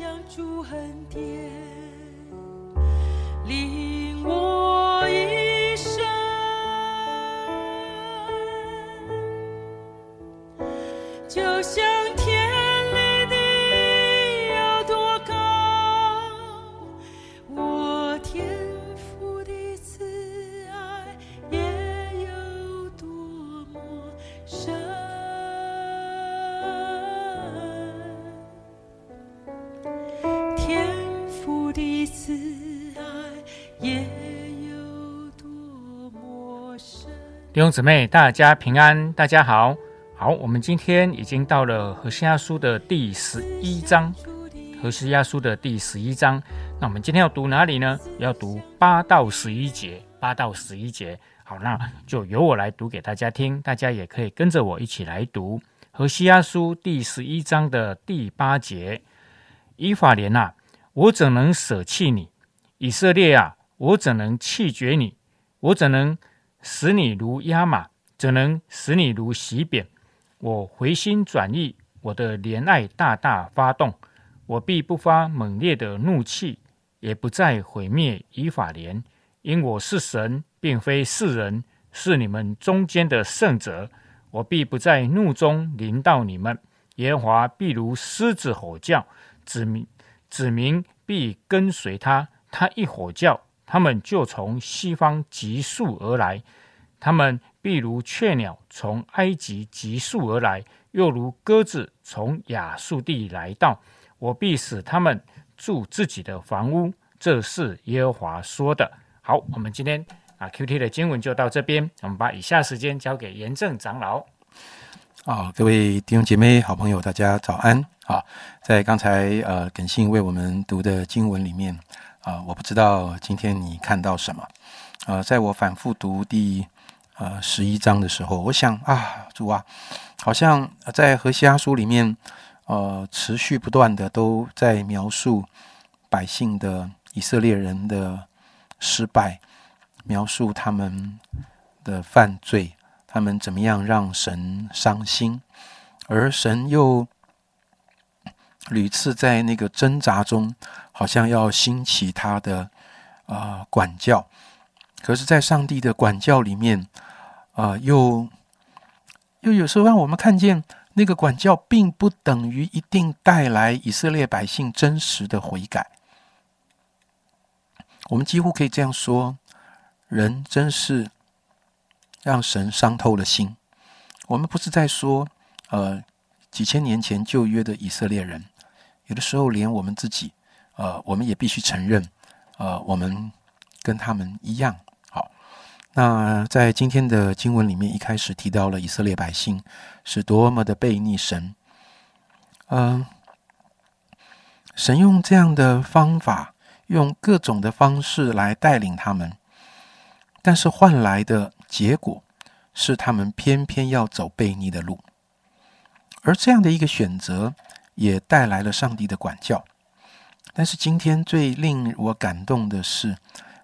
相助恨天，令我一生就像天离地有多高，我天父的慈爱也有多么深。慈爱也有多么深。弟兄姊妹，大家平安，大家好。好，我们今天已经到了何西阿书的第十一章，何西阿书的第十一章。那我们今天要读哪里呢？要读八到十一节，八到十一节。好，那就由我来读给大家听，大家也可以跟着我一起来读何西阿书第十一章的第八节。以法莲啊，我怎能舍弃你？以色列啊，我怎能弃绝你？我怎能使你如压马？怎能使你如洗扁？我回心转意，我的怜爱大大发动，我必不发猛烈的怒气，也不再毁灭以法莲，因我是神，并非世人，是你们中间的圣者。我必不在怒中临到你们，耶和华必如狮子吼叫，子民子民必跟随他。他一吼叫，他们就从西方急速而来，他们。必如雀鸟从埃及急速而来，又如鸽子从亚述地来到。我必使他们住自己的房屋。这是耶和华说的。好，我们今天啊 Q T 的经文就到这边。我们把以下时间交给严正长老。啊，各位弟兄姐妹、好朋友，大家早安。啊，在刚才呃耿信为我们读的经文里面啊，我不知道今天你看到什么。呃，在我反复读第。呃，十一章的时候，我想啊，主啊，好像在何西阿书里面，呃，持续不断的都在描述百姓的以色列人的失败，描述他们的犯罪，他们怎么样让神伤心，而神又屡次在那个挣扎中，好像要兴起他的啊管教，可是，在上帝的管教里面。啊，又又有时候让我们看见，那个管教并不等于一定带来以色列百姓真实的悔改。我们几乎可以这样说：人真是让神伤透了心。我们不是在说，呃，几千年前旧约的以色列人，有的时候连我们自己，呃，我们也必须承认，呃，我们跟他们一样。好那在今天的经文里面，一开始提到了以色列百姓是多么的背逆神，嗯，神用这样的方法，用各种的方式来带领他们，但是换来的结果是他们偏偏要走背逆的路，而这样的一个选择也带来了上帝的管教。但是今天最令我感动的是。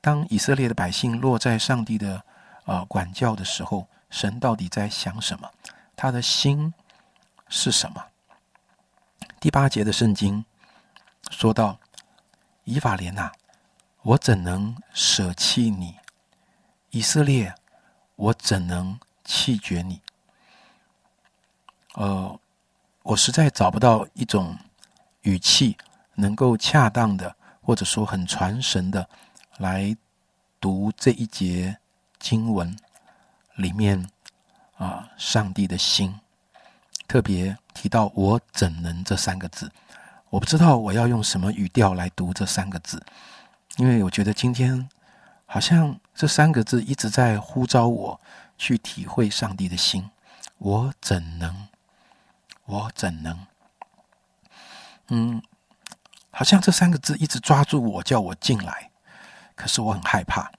当以色列的百姓落在上帝的呃管教的时候，神到底在想什么？他的心是什么？第八节的圣经说到：“以法莲呐，我怎能舍弃你？以色列，我怎能弃绝你？”呃，我实在找不到一种语气能够恰当的，或者说很传神的。来读这一节经文里面啊，上帝的心特别提到“我怎能”这三个字，我不知道我要用什么语调来读这三个字，因为我觉得今天好像这三个字一直在呼召我去体会上帝的心。我怎能？我怎能？嗯，好像这三个字一直抓住我，叫我进来。可是我很害怕，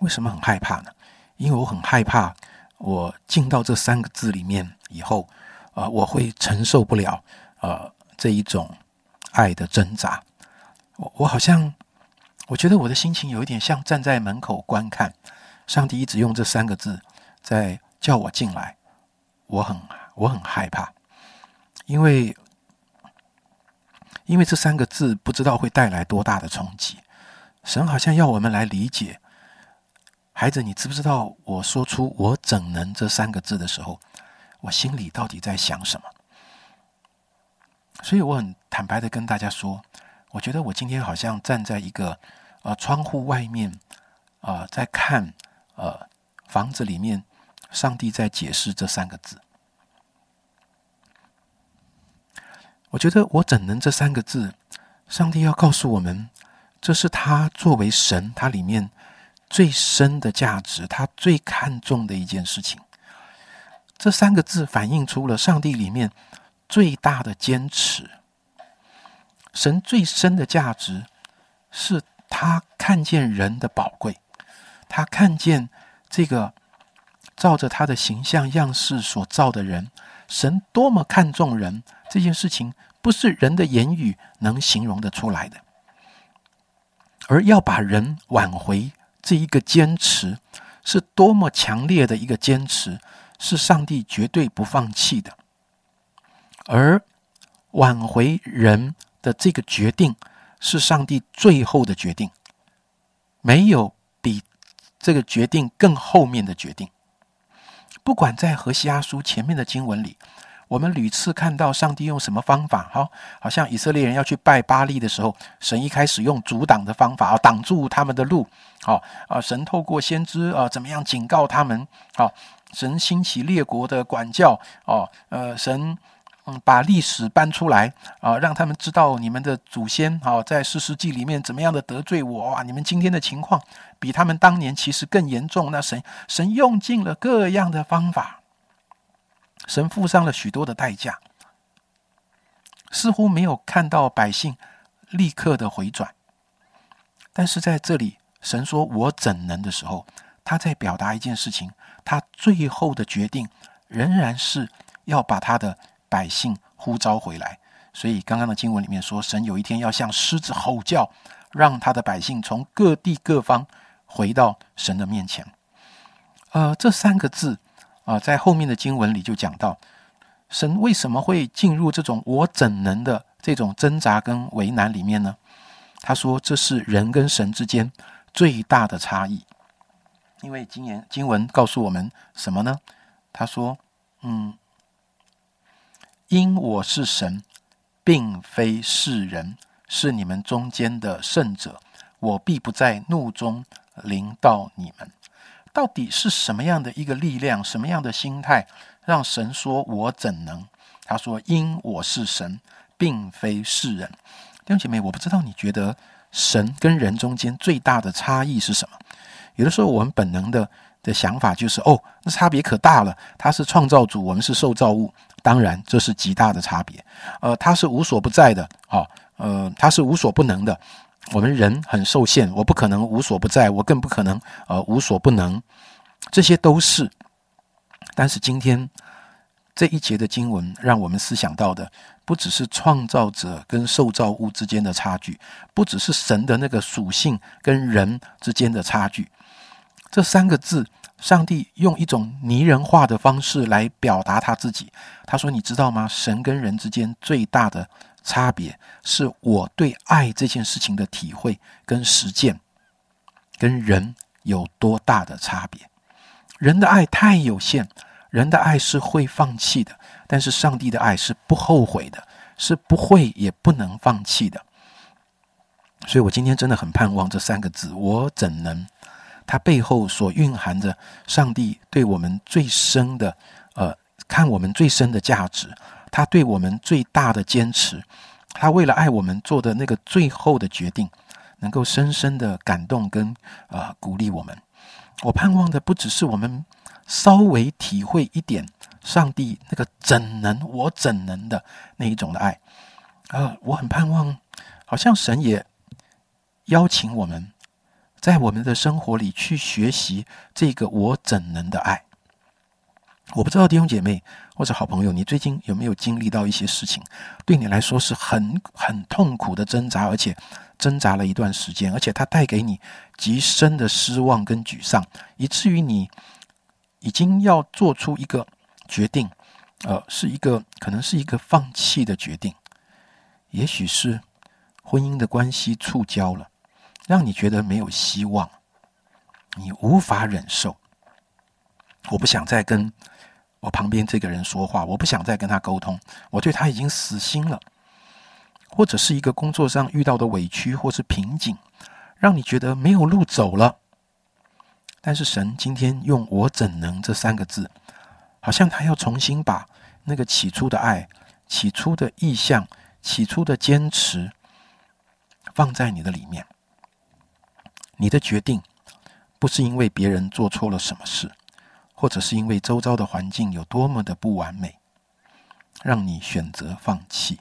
为什么很害怕呢？因为我很害怕，我进到这三个字里面以后，啊，我会承受不了，呃，这一种爱的挣扎。我我好像，我觉得我的心情有一点像站在门口观看，上帝一直用这三个字在叫我进来，我很我很害怕，因为因为这三个字不知道会带来多大的冲击。神好像要我们来理解，孩子，你知不知道我说出“我怎能”这三个字的时候，我心里到底在想什么？所以我很坦白的跟大家说，我觉得我今天好像站在一个呃窗户外面啊，在看呃房子里面，上帝在解释这三个字。我觉得“我怎能”这三个字，上帝要告诉我们。这是他作为神，他里面最深的价值，他最看重的一件事情。这三个字反映出了上帝里面最大的坚持。神最深的价值，是他看见人的宝贵，他看见这个照着他的形象样式所造的人，神多么看重人。这件事情不是人的言语能形容得出来的。而要把人挽回，这一个坚持是多么强烈的一个坚持，是上帝绝对不放弃的。而挽回人的这个决定，是上帝最后的决定，没有比这个决定更后面的决定。不管在何西阿书前面的经文里。我们屡次看到上帝用什么方法？好，好像以色列人要去拜巴利的时候，神一开始用阻挡的方法啊，挡住他们的路。好啊，神透过先知啊，怎么样警告他们？好，神兴起列国的管教哦，呃，神嗯把历史搬出来啊，让他们知道你们的祖先好在四世纪里面怎么样的得罪我啊，你们今天的情况比他们当年其实更严重。那神神用尽了各样的方法。神付上了许多的代价，似乎没有看到百姓立刻的回转。但是在这里，神说我怎能的时候，他在表达一件事情：他最后的决定仍然是要把他的百姓呼召回来。所以刚刚的经文里面说，神有一天要向狮子吼叫，让他的百姓从各地各方回到神的面前。呃，这三个字。啊，在后面的经文里就讲到，神为什么会进入这种我怎能的这种挣扎跟为难里面呢？他说，这是人跟神之间最大的差异。因为今年经文告诉我们什么呢？他说，嗯，因我是神，并非是人，是你们中间的圣者，我必不在怒中临到你们。到底是什么样的一个力量，什么样的心态，让神说“我怎能”？他说：“因我是神，并非是人。”弟兄姐妹，我不知道你觉得神跟人中间最大的差异是什么？有的时候我们本能的的想法就是：“哦，那差别可大了。他是创造主，我们是受造物，当然这是极大的差别。呃，他是无所不在的，哦，呃，他是无所不能的。”我们人很受限，我不可能无所不在，我更不可能呃无所不能，这些都是。但是今天这一节的经文，让我们思想到的，不只是创造者跟受造物之间的差距，不只是神的那个属性跟人之间的差距。这三个字，上帝用一种拟人化的方式来表达他自己。他说：“你知道吗？神跟人之间最大的。”差别是我对爱这件事情的体会跟实践，跟人有多大的差别？人的爱太有限，人的爱是会放弃的，但是上帝的爱是不后悔的，是不会也不能放弃的。所以我今天真的很盼望这三个字：我怎能？它背后所蕴含着上帝对我们最深的，呃，看我们最深的价值。他对我们最大的坚持，他为了爱我们做的那个最后的决定，能够深深的感动跟啊鼓励我们。我盼望的不只是我们稍微体会一点上帝那个怎能我怎能的那一种的爱，啊，我很盼望，好像神也邀请我们在我们的生活里去学习这个我怎能的爱。我不知道弟兄姐妹或者好朋友，你最近有没有经历到一些事情，对你来说是很很痛苦的挣扎，而且挣扎了一段时间，而且它带给你极深的失望跟沮丧，以至于你已经要做出一个决定，呃，是一个可能是一个放弃的决定，也许是婚姻的关系触礁了，让你觉得没有希望，你无法忍受。我不想再跟我旁边这个人说话，我不想再跟他沟通，我对他已经死心了。或者是一个工作上遇到的委屈或是瓶颈，让你觉得没有路走了。但是神今天用我怎能这三个字，好像他要重新把那个起初的爱、起初的意向、起初的坚持放在你的里面。你的决定不是因为别人做错了什么事，或者是因为周遭的环境有多么的不完美，让你选择放弃。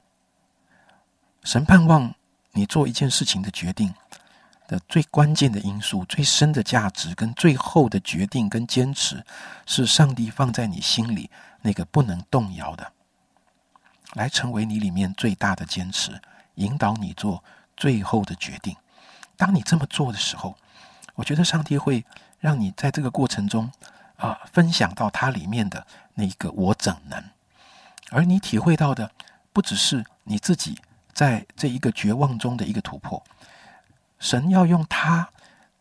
神盼望你做一件事情的决定的最关键的因素、最深的价值跟最后的决定跟坚持，是上帝放在你心里那个不能动摇的，来成为你里面最大的坚持，引导你做最后的决定。当你这么做的时候，我觉得上帝会让你在这个过程中啊，分享到它里面的那个我怎能，而你体会到的不只是你自己。在这一个绝望中的一个突破，神要用他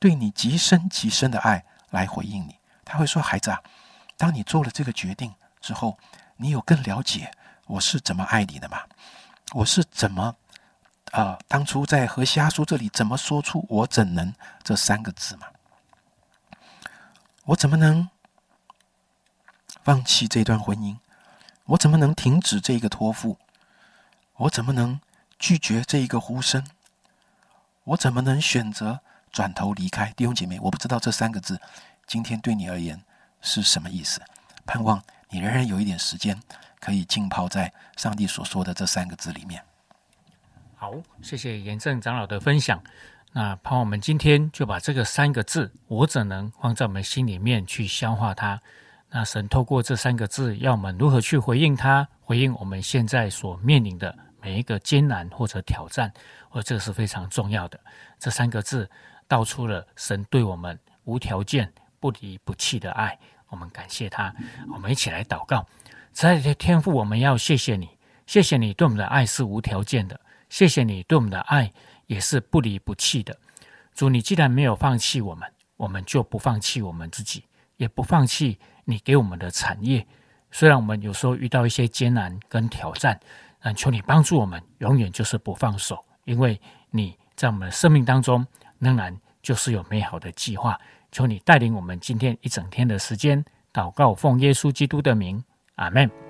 对你极深极深的爱来回应你。他会说：“孩子啊，当你做了这个决定之后，你有更了解我是怎么爱你的吗？我是怎么啊？当初在何西阿书这里怎么说出‘我怎能’这三个字吗？我怎么能放弃这段婚姻？我怎么能停止这一个托付？我怎么能？”拒绝这一个呼声，我怎么能选择转头离开？弟兄姐妹，我不知道这三个字今天对你而言是什么意思。盼望你仍然有一点时间，可以浸泡在上帝所说的这三个字里面。好，谢谢严正长老的分享。那盼望我们今天就把这个三个字“我怎能”放在我们心里面去消化它。那神透过这三个字，要我们如何去回应它？回应我们现在所面临的。每一个艰难或者挑战，或这个是非常重要的。这三个字道出了神对我们无条件、不离不弃的爱。我们感谢他。我们一起来祷告：在天父，我们要谢谢你，谢谢你对我们的爱是无条件的，谢谢你对我们的爱也是不离不弃的。主，你既然没有放弃我们，我们就不放弃我们自己，也不放弃你给我们的产业。虽然我们有时候遇到一些艰难跟挑战。但求你帮助我们，永远就是不放手，因为你在我们的生命当中仍然就是有美好的计划。求你带领我们今天一整天的时间，祷告奉耶稣基督的名，阿门。